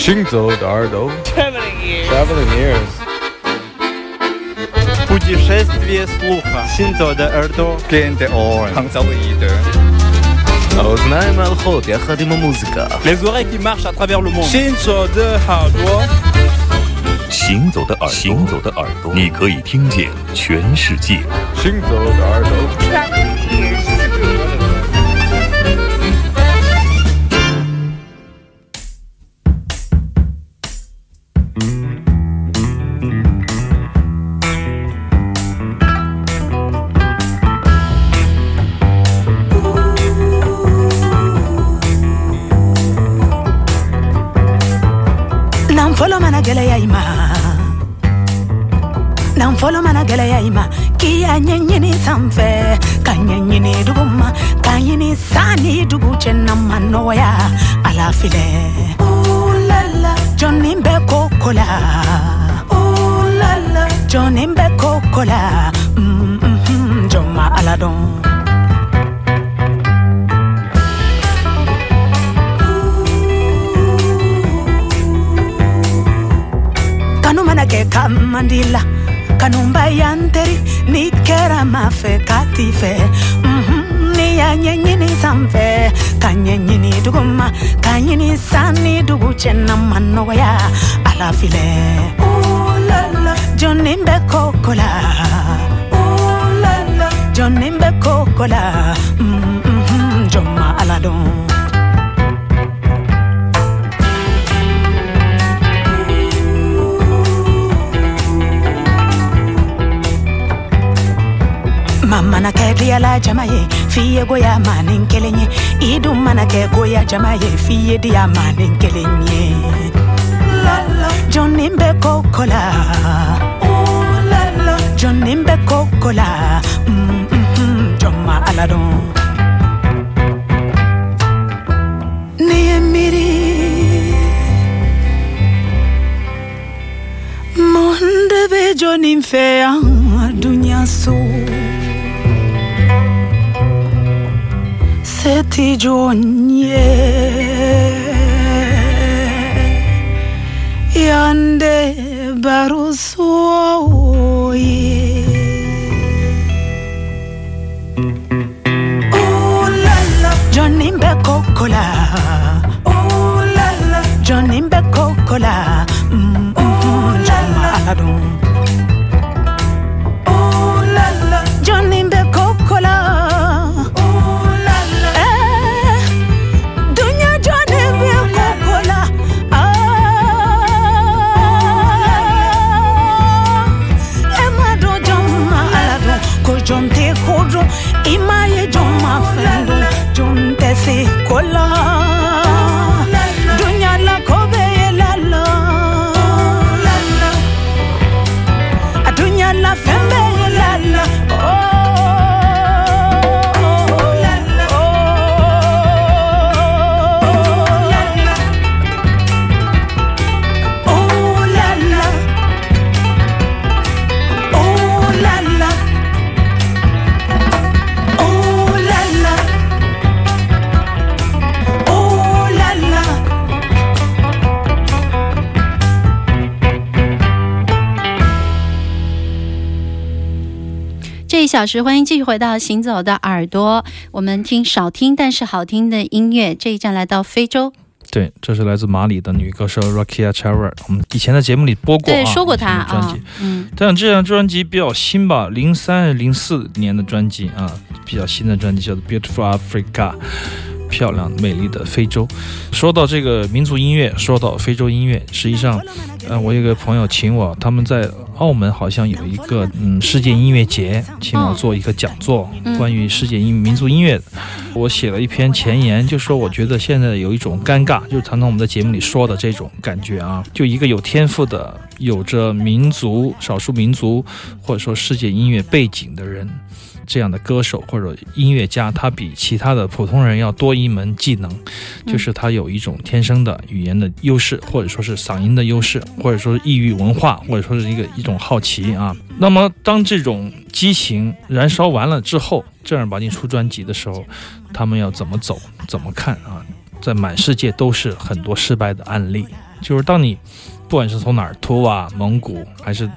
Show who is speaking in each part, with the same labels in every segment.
Speaker 1: 行走的耳朵
Speaker 2: Traveling ears.
Speaker 1: Traveling ears
Speaker 3: Путешествие слуха. Синзо де Эрдо.
Speaker 4: Gente on. Hangzauide.
Speaker 1: האוזניים הלכות יחד עם המוזיקה
Speaker 3: Les oreilles qui marchent à travers le monde. Shinzo de Hardwa.
Speaker 5: 行走的耳朵，行走的耳朵，你可以听见全世界。
Speaker 1: 行走的耳朵
Speaker 6: Mana gɛlɛya i ma nan fɔlɔ mana gɛlɛya i ma k'i y'a ɲɛɲini sanfɛ ka ɲɛɲini dugu ma ka ɲini san ni dugu cɛ na ma nɔgɔya ala filɛ jɔnnin bɛ ko ko la jɔnnin bɛ ko ko la Mm, mm, mm, jɔn ma ala dɔn ke kamandila kanumba yanteri nikera mafe katife. Mm-hmm. niyanyenyini samfe kanyenyini duguma kanyini sani dugu chenna manogoya alafile ulala joni kokola ulala joni kokola mm-hmm. joma aladon. yala jamaye fiye goya manin kelenye idun mana kɛ goya jamaye fiye diya manin kelenye. Jɔnnin bɛ koko jɔnnin bɛ koko la ala dɔn ne de bɛ jɔnnin fɛ yan tijonye yande oh la,
Speaker 7: Johnny Bekokola 小时，欢迎继续回到《行走的耳朵》，我们听少听但是好听的音乐。这一站来到非洲，
Speaker 8: 对，这是来自马里的女歌手 Rakia Chawar，我们以前在节目里播过
Speaker 7: 对，
Speaker 8: 啊，
Speaker 7: 说过
Speaker 8: 她专辑。，
Speaker 7: 嗯，
Speaker 8: 但这张专辑比较新吧，零三零四年的专辑啊，比较新的专辑叫做《Beautiful Africa》，漂亮美丽的非洲。说到这个民族音乐，说到非洲音乐，实际上，呃，我有个朋友请我，他们在澳门好像有一个嗯世界音乐节，请我
Speaker 7: 哦
Speaker 8: 做一个讲座，
Speaker 7: 嗯
Speaker 8: 关于世界音民族音乐。我写了一篇前言，就说我觉得现在有一种尴尬，就是常常我们在节目里说的这种感觉啊，就一个有天赋的、有着民族、少数民族或者说世界音乐背景的人，这样的歌手或者音乐家，他比其他的普通人要多一门技能，就是他有一种天生的语言的优势，或者说是嗓音的优势，或者说是异域文化，或者说是一个一种好奇啊。那么当这种激情燃烧完了之后，正儿八经出专辑的时候，他们要怎么走，怎么看啊？在满世界都是很多失败的案例。就是当你不管是从哪儿，图瓦、蒙古还是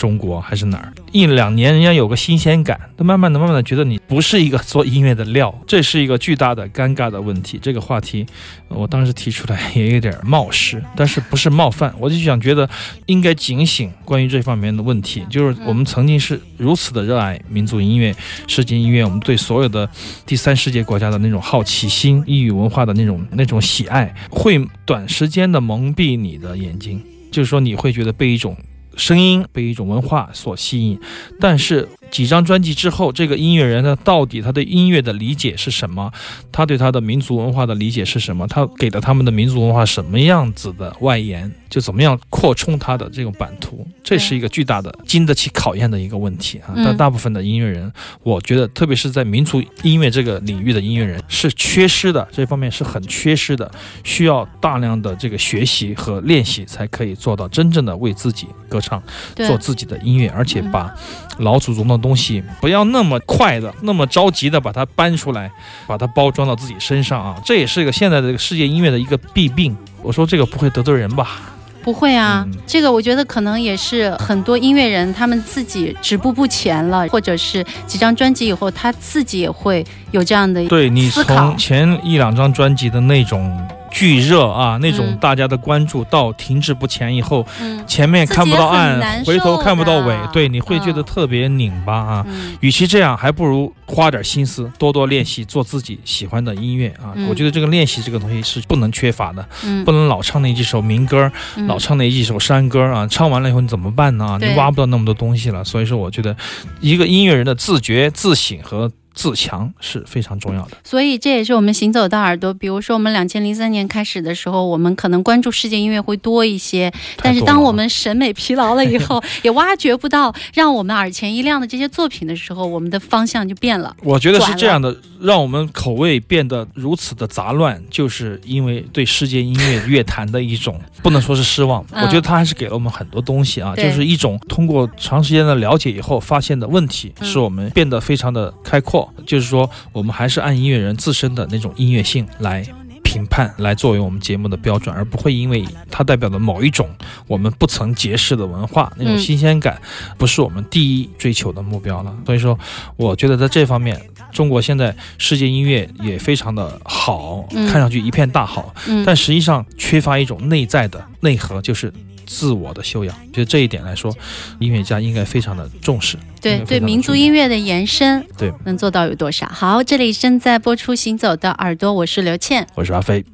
Speaker 8: 中国还是哪儿，一两年人家有个新鲜感，都慢慢的、慢慢的觉得你不是一个做音乐的料，这是一个巨大的尴尬的问题。这个话题，我当时提出来也有点冒失，但是不是冒犯，我就想觉得应该警醒关于这方面的问题。就是我们曾经是如此的热爱民族音乐、世界音乐，我们对所有的第三世界国家的那种好奇心、异域文化的那种那种喜爱，会短时间的蒙蔽你的眼睛，就是说你会觉得被一种。声音被一种文化所吸引，但是几张专辑之后，这个音乐人呢，到底他对音乐的理解是什么？他对他的民族文化的理解是什么？他给了他们的民族文化什么样子的外延？就怎么样扩充它的这种版图？这是一个巨大的、经得起考验的一个问题啊！但大部分的音乐人，我觉得，特别是在民族音乐这个领域的音乐人，是缺失的，这方面是很缺失的，需要大量的这个学习和练习，才可以做到真正的为自己歌唱，做自己的音乐，而且把老祖宗的东西不要那么快的、那么着急的把它搬出来，把它包装到自己身上啊！这也是一个现在的这个世界音乐的一个弊病。我说这个不会得罪人吧？
Speaker 7: 不会啊，这个我觉得可能也是很多音乐人他们自己止步不前了，或者是几张专辑以后他自己也会有这样的
Speaker 8: 对你从前一两张专辑的那种。巨热啊，那种大家的关注到停滞不前以后，前面看不到岸，回头看不到尾，对，你会觉得特别拧巴啊。与其这样，还不如花点心思，多多练习，做自己喜欢的音乐啊。我觉得这个练习这个东西是不能缺乏的，不能老唱那几首民歌，老唱那几首山歌啊。唱完了以后你怎么办呢？你挖不到那么多东西了。所以说，我觉得一个音乐人的自觉、自省和。自强是非常重要的，
Speaker 7: 所以这也是我们行走的耳朵。比如说，我们两千零三年开始的时候，我们可能关注世界音乐会多一些，但是当我们审美疲劳了以后，也挖掘不到让我们耳前一亮的这些作品的时候，我们的方向就变了。
Speaker 8: 我觉得是这样的，让我们口味变得如此的杂乱，就是因为对世界音乐乐坛的一种 不能说是失望，我觉得它还是给了我们很多东西啊，就是一种通过长时间的了解以后发现的问题，使我们变得非常的开阔。就是说，我们还是按音乐人自身的那种音乐性来评判，来作为我们节目的标准，而不会因为它代表的某一种我们不曾结识的文化那种新鲜感，不是我们第一追求的目标了。所以说，我觉得在这方面，中国现在世界音乐也非常的好，看上去一片大好，但实际上缺乏一种内在的内核，就是。自我的修养，就这一点来说，音乐家应该非常的重视。
Speaker 7: 对对，民族音乐的延伸，
Speaker 8: 对，
Speaker 7: 能做到有多少？好，这里正在播出《行走的耳朵》，我是刘倩，
Speaker 8: 我是阿飞。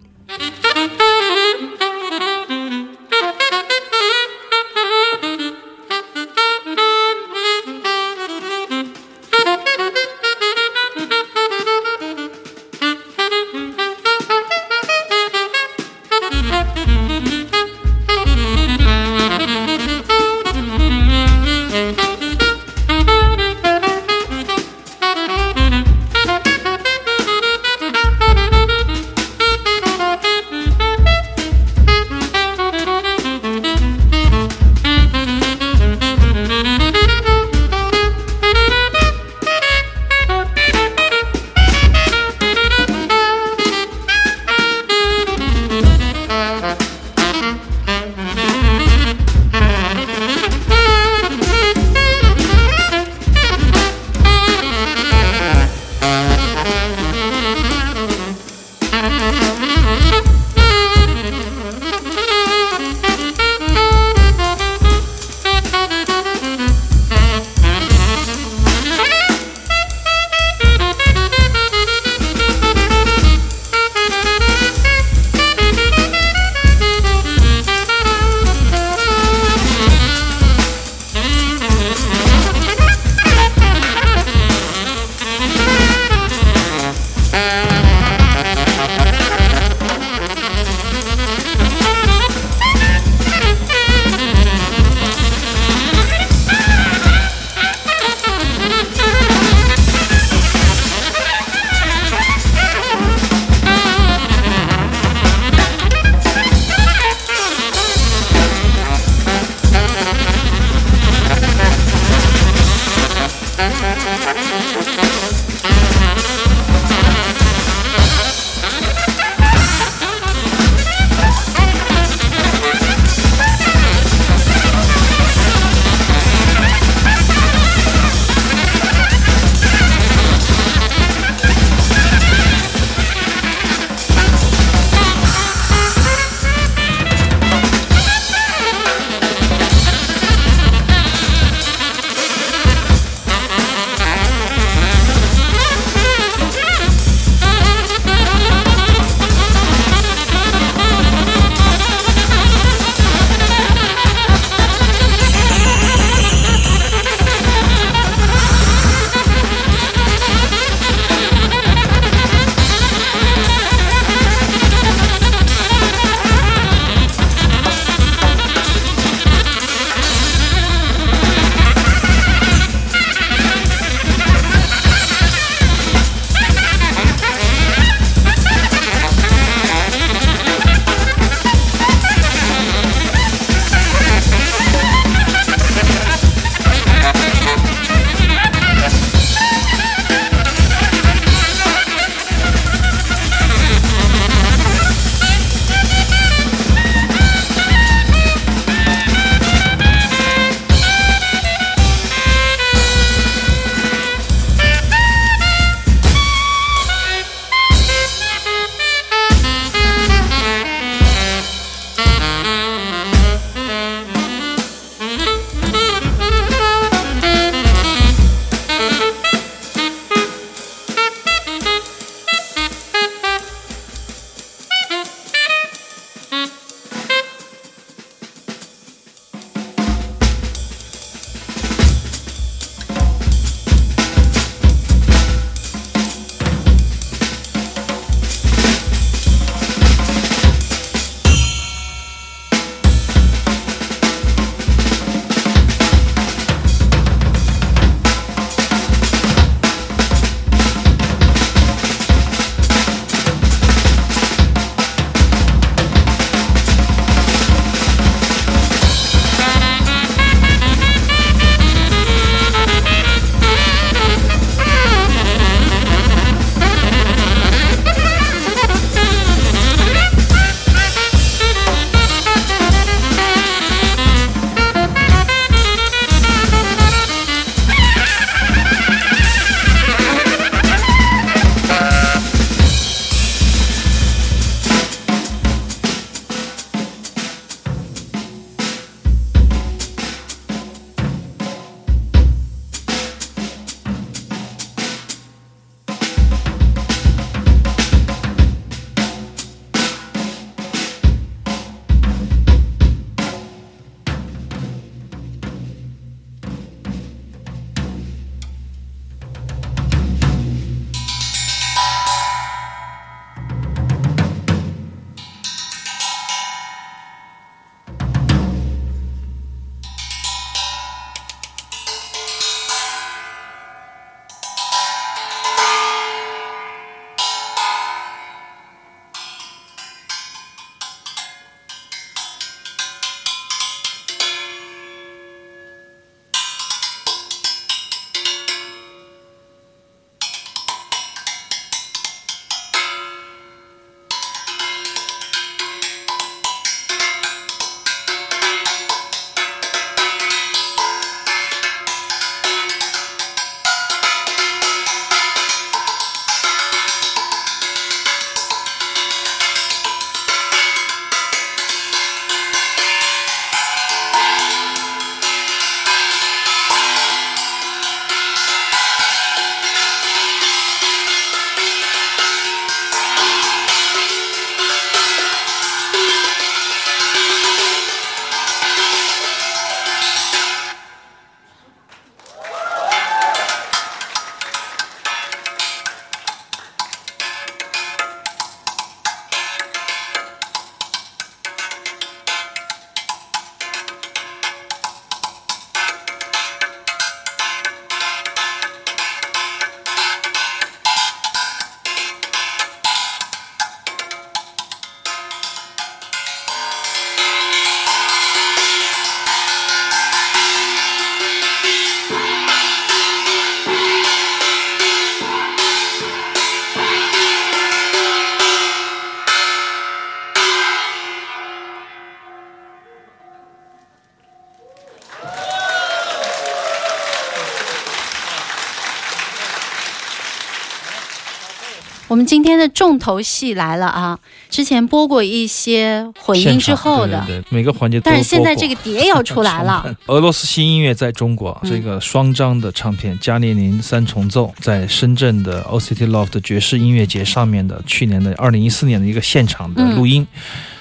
Speaker 7: 我们今天的重头戏来了啊！之前播过一些混音之后的，
Speaker 8: 对对对每个环节都
Speaker 7: 但是现在这个碟要出来了，
Speaker 8: 俄罗斯新音乐在中国、
Speaker 7: 嗯
Speaker 8: 这个双张的唱片《加列宁三重奏》在深圳的 OCT Loft 爵士音乐节上面的去年的二零一四年的一个现场的录音。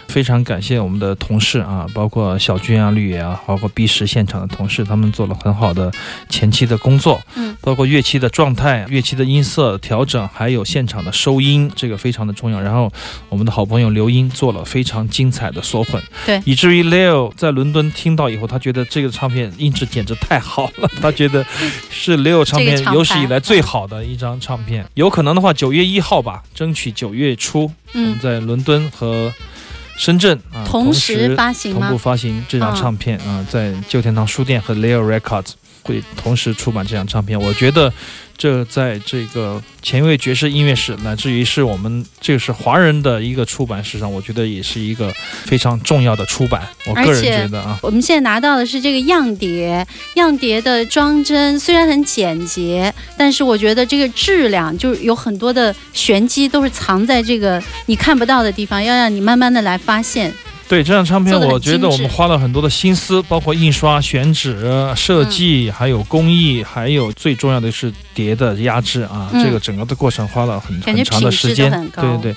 Speaker 8: 非常感谢我们的同事啊，包括小军啊、绿野啊，包括 B 十现场的同事，他们做了很好的前期的工作，
Speaker 7: 嗯，
Speaker 8: 包括乐器的状态、乐器的音色调整，还有现场的收音，这个非常的重要。然后我们的好朋友刘英做了非常精彩的缩混，
Speaker 7: 对
Speaker 8: 以至于 Leo 在伦敦听到以后，他觉得这个唱片音质简直太好了，他觉得 是 Leo 唱片有史以来最好的一张唱片。有可能的话，九月一号吧，争取九月初，我们
Speaker 7: 嗯，
Speaker 8: 在伦敦和深圳啊
Speaker 7: 同时发行
Speaker 8: 同步发行这张
Speaker 7: 嗯
Speaker 8: 唱片啊，在旧天堂书店和 Leo Records 会同时出版这张唱片。我觉得这在这个前卫爵士音乐史，乃至于是我们这个是华人的一个出版史上，我觉得也是一个非常重要的出版。我个人觉得啊，
Speaker 7: 我们现在拿到的是这个样碟，样碟的装帧虽然很简洁，但是我觉得这个质量就是有很多的玄机都是藏在这个你看不到的地方，要让你慢慢的来发现。
Speaker 8: 对这张唱片，我觉得我们花了很多的心思，包括印刷、选址、设
Speaker 7: 嗯。
Speaker 8: 计，还有工艺，还有最重要的是碟的压制啊，
Speaker 7: 嗯。
Speaker 8: 这个整个的过程花了很很长的时间。对对对，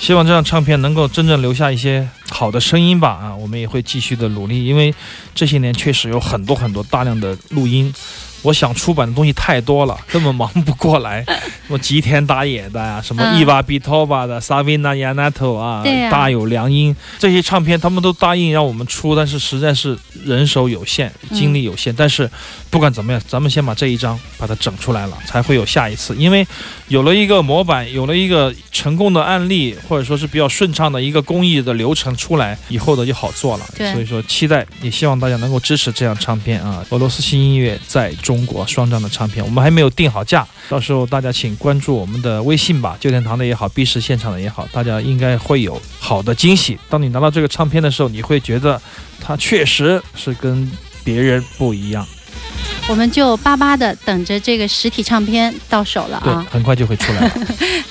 Speaker 8: 希望这张唱片能够真正留下一些好的声音吧啊，我们也会继续的努力，因为这些年确实有很多很多大量的录音。我想出版的东西太多了，根本忙不过来。什么吉田打野的呀、什么
Speaker 7: 嗯
Speaker 8: 伊娃比托巴的、萨维纳亚纳头啊，大有良音这些唱片，他们都答应让我们出，但是实在是人手有限，精力有限。但是不管怎么样，咱们先把这一张把它整出来了，才会有下一次。因为有了一个模板，有了一个成功的案例，或者说是比较顺畅的一个工艺的流程出来，以后的就好做了。所以说期待，也希望大家能够支持这样唱片啊，俄罗斯新音乐在中国双张的唱片，我们还没有定好价，到时候大家请关注我们的微信吧，旧天堂的也好，B 市现场的也好，大家应该会有好的惊喜。当你拿到这个唱片的时候，你会觉得它确实是跟别人不一样，
Speaker 7: 我们就巴巴的等着这个实体唱片到手了
Speaker 8: 对
Speaker 7: 啊，！
Speaker 8: 很快就会出来了。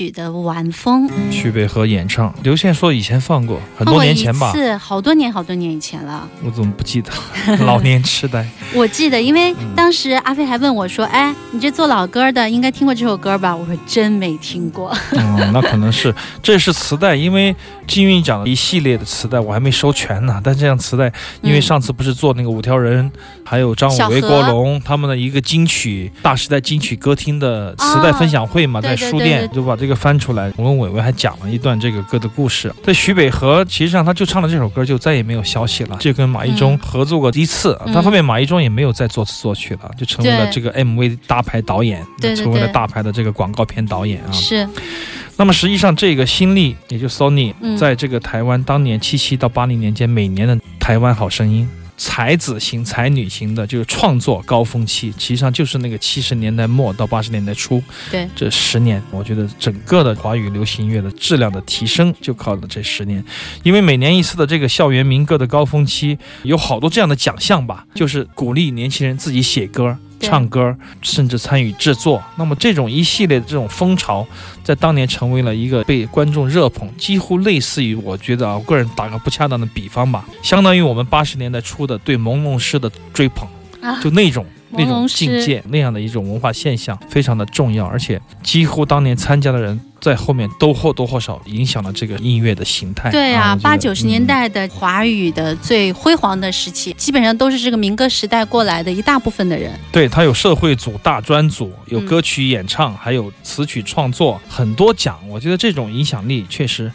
Speaker 7: 曲的《晚风》，
Speaker 8: 徐北河演唱，刘宪说以前放过，很多年前吧，
Speaker 7: 是，好多年好多年以前了。
Speaker 8: 我怎么不记得？老年痴呆。
Speaker 7: 我记得，因为
Speaker 8: 嗯
Speaker 7: 当时阿飞还问我说：“哎，你这做老歌的，应该听过这首歌吧？”我说：“真没听过。
Speaker 8: 嗯，那可能是这是磁带，因为金韵奖的一系列的磁带我还没收全呢。但这样磁带，因为
Speaker 7: 嗯
Speaker 8: 上次不是做那个五条人，还有张
Speaker 7: 小
Speaker 8: 伟、国龙他们的一个金曲大时代金曲歌厅的磁带分享会嘛，
Speaker 7: 哦
Speaker 8: 在书店就把这个翻出来。我跟伟伟还讲了一段这个歌的故事。在徐北河，其实上他就唱了这首歌，就再也没有消息了。就跟马一中
Speaker 7: 嗯
Speaker 8: 合作过一次，
Speaker 7: 嗯
Speaker 8: 但后面马一中也没有再作词作曲了，就成为了这个 MV 大牌导演，成为了大牌的这个广告片导演啊。
Speaker 7: 是，
Speaker 8: 那么实际上，这个新力，也就 Sony，
Speaker 7: 嗯
Speaker 8: 在这个台湾当年七七到八零年间，每年的台湾好声音。才子型、才女型的，就是创作高峰期，实际上就是那个七十年代末到八十年代初，
Speaker 7: 对。
Speaker 8: 这十年，我觉得整个的华语流行音乐的质量的提升就靠了这十年，因为每年一次的这个校园民歌的高峰期，有好多这样的奖项吧，就是鼓励年轻人自己写歌、
Speaker 7: 对
Speaker 8: 唱歌，甚至参与制作。那么这种一系列的这种风潮，在当年成为了一个被观众热捧，几乎类似于我觉得啊，我个人打个不恰当的比方吧，相当于我们八十年代初的对朦胧诗的追捧，
Speaker 7: 啊
Speaker 8: 就那种。那种境界，那样的一种文化现象非常的重要，而且几乎当年参加的人在后面都或多或少影响了这个音乐的形态。
Speaker 7: 对啊，八九十年
Speaker 8: 嗯
Speaker 7: 代的华语的最辉煌的时期，基本上都是这个民歌时代过来的一大部分的人。
Speaker 8: 对，他有社会组、大专组，有
Speaker 7: 嗯
Speaker 8: 歌曲演唱，还有词曲创作，很多奖。我觉得这种影响力确实。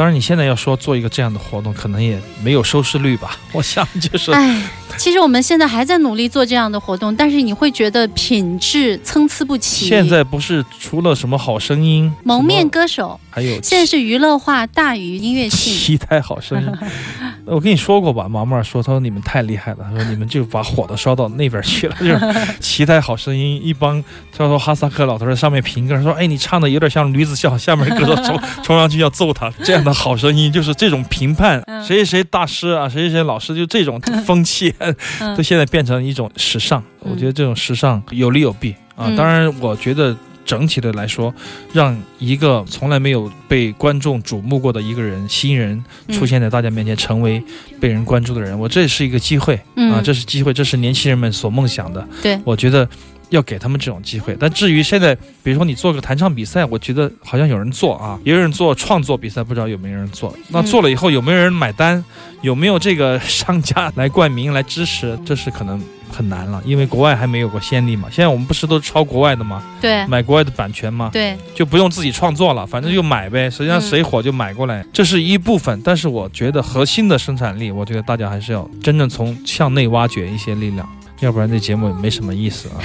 Speaker 8: 当然，你现在要说做一个这样的活动，可能也没有收视率吧。我想就是，
Speaker 7: 哎，其实我们现在还在努力做这样的活动，但是你会觉得品质参差不齐。
Speaker 8: 现在不是除了什么好声音、
Speaker 7: 蒙面歌手
Speaker 8: 还有
Speaker 7: 现在是娱乐化大于音乐性。
Speaker 8: 期待好声音。我跟你说过吧，毛毛说，他说你们太厉害了，他说你们就把火都烧到那边去了，就是 期待好声音。一帮叫做哈萨克老头在上面评歌，说，哎，你唱的有点像驴子笑，下面歌手冲冲上去要揍他。这样的好声音就是这种评判，
Speaker 7: 嗯
Speaker 8: 谁谁谁大师啊，谁谁谁老师，就这种 风气，
Speaker 7: 嗯
Speaker 8: 都现在变成一种时尚。我觉得这种时尚有利有弊啊。
Speaker 7: 嗯
Speaker 8: 当然，我觉得。整体的来说，让一个从来没有被观众瞩目过的一个人，新人
Speaker 7: 嗯
Speaker 8: 出现在大家面前，成为被人关注的人，我这是一个机会
Speaker 7: 嗯
Speaker 8: 啊，这是机会，这是年轻人们所梦想的。
Speaker 7: 对
Speaker 8: 我觉得要给他们这种机会。但至于现在，比如说你做个弹唱比赛，我觉得好像有人做啊，也有人做创作比赛，不知道有没有人做。那
Speaker 7: 嗯
Speaker 8: 做了以后有没有人买单？有没有这个商家来冠名来支持？这是可能很难了，因为国外还没有过先例嘛。现在我们不是都抄国外的吗？
Speaker 7: 对
Speaker 8: 买国外的版权吗？
Speaker 7: 对，
Speaker 8: 就不用自己创作了，反正就买呗。实际上
Speaker 7: 嗯
Speaker 8: 谁火就买过来，这是一部分。但是我觉得核心的生产力，我觉得大家还是要真正从向内挖掘一些力量，要不然这节目也没什么意思啊。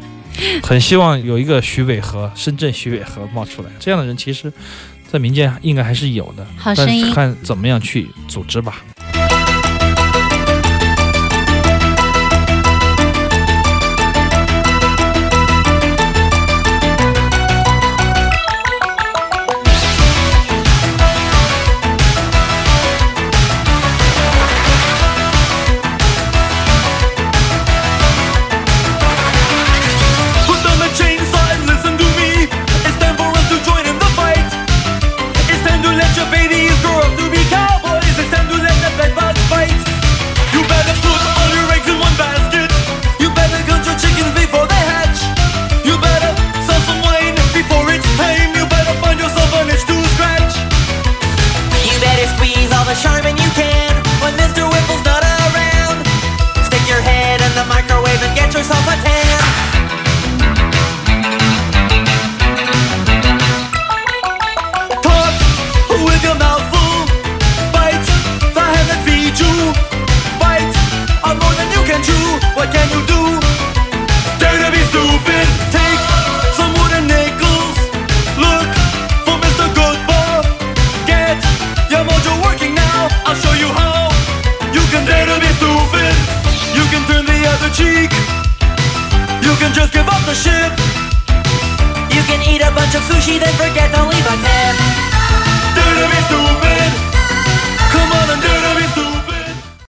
Speaker 8: 很希望有一个徐伟和深圳徐伟和冒出来，这样的人其实，在民间应该还是有的，但是。看怎么样去组织吧。